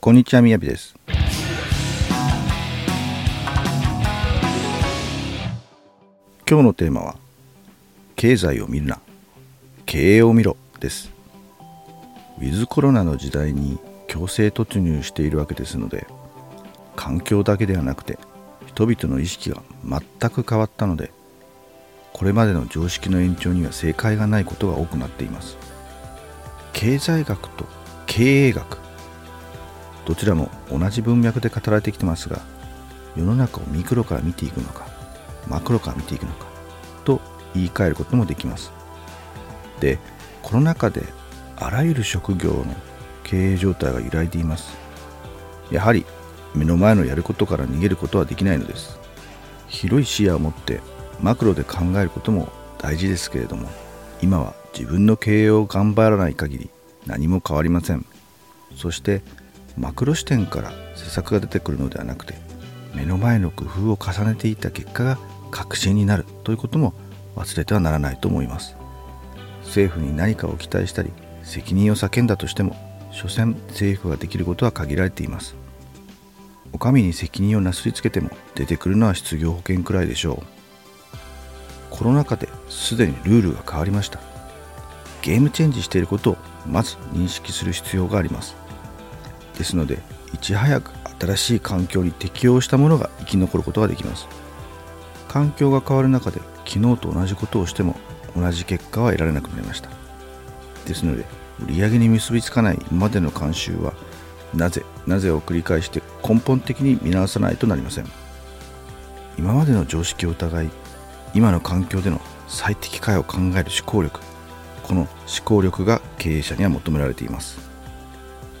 こんにちはみやびです。今日のテーマは経済を見るな。経営を見ろです。ウィズコロナの時代に強制突入しているわけですので環境だけではなくて人々の意識が全く変わったのでこれまでの常識の延長には正解がないことが多くなっています。経済学と経営学どちらも同じ文脈で語られてきてますが世の中をミクロから見ていくのかマクロから見ていくのかと言い換えることもできます。でコロナ禍であらゆる職業の経営状態が揺らいでいます。やはり目の前のやることから逃げることはできないのです。広い視野を持ってマクロで考えることも大事ですけれども今は自分の経営を頑張らない限り何も変わりません。そしてマクロ視点から施策が出てくるのではなくて目の前の工夫を重ねていった結果が確信になるということも忘れてはならないと思います。政府に何かを期待したり責任を叫んだとしても所詮政府ができることは限られています。お上に責任をなすりつけても出てくるのは失業保険くらいでしょう。コロナ禍ですでにルールが変わりました。ゲームチェンジしていることをまず認識する必要があります。ですのでいち早く新しい環境に適応したものが生き残ることができます。環境が変わる中で昨日と同じことをしても同じ結果は得られなくなりました。ですので売上に結びつかない今までの慣習はなぜなぜを繰り返して根本的に見直さないとなりません。今までの常識を疑い今の環境での最適解を考える思考力この思考力が経営者には求められています。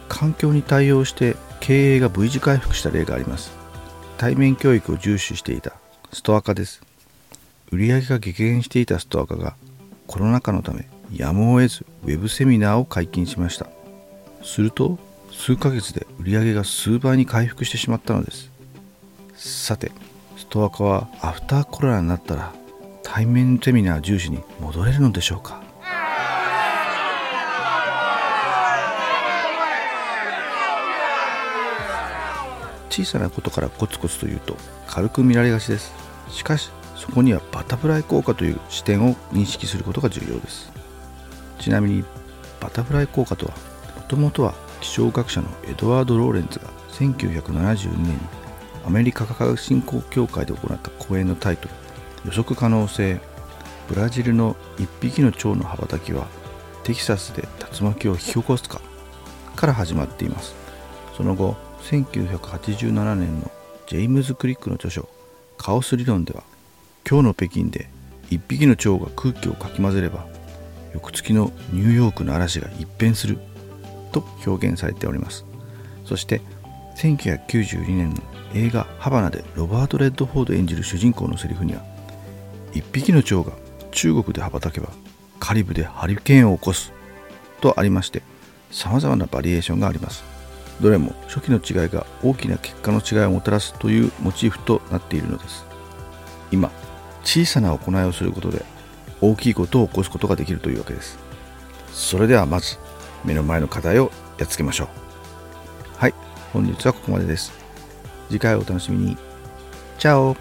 環境に対応して経営が V 字回復した例があります。対面教育を重視していたストア化です。売上が激減していたストア化がコロナ禍のためやむを得ずウェブセミナーを解禁しました。すると数ヶ月で売上が数倍に回復してしまったのです。さてストア化はアフターコロナになったら対面セミナー重視に戻れるのでしょうか？小さなことからコツコツというと軽く見られがちです。しかしそこにはバタフライ効果という視点を認識することが重要です。ちなみにバタフライ効果とはもともとは気象学者のエドワード・ローレンツが1972年にアメリカ科学振興協会で行った講演のタイトル予測可能性。ブラジルの1匹の蝶の羽ばたきはテキサスで竜巻を引き起こすかから始まっています。その後1987年のジェームズ・クリックの著書カオス理論では今日の北京で1匹の蝶が空気をかき混ぜれば翌月のニューヨークの嵐が一変すると表現されております。そして1992年の映画「ハバナ」でロバート・レッドフォード演じる主人公のセリフには1匹の蝶が中国で羽ばたけばカリブでハリケーンを起こすとありまして様々なバリエーションがあります。どれも初期の違いが大きな結果の違いをもたらすというモチーフとなっているのです。今小さな行いをすることで大きいことを起こすことができるというわけです。それではまず目の前の課題をやっつけましょう。はい本日はここまでです。次回をお楽しみに。チャオ。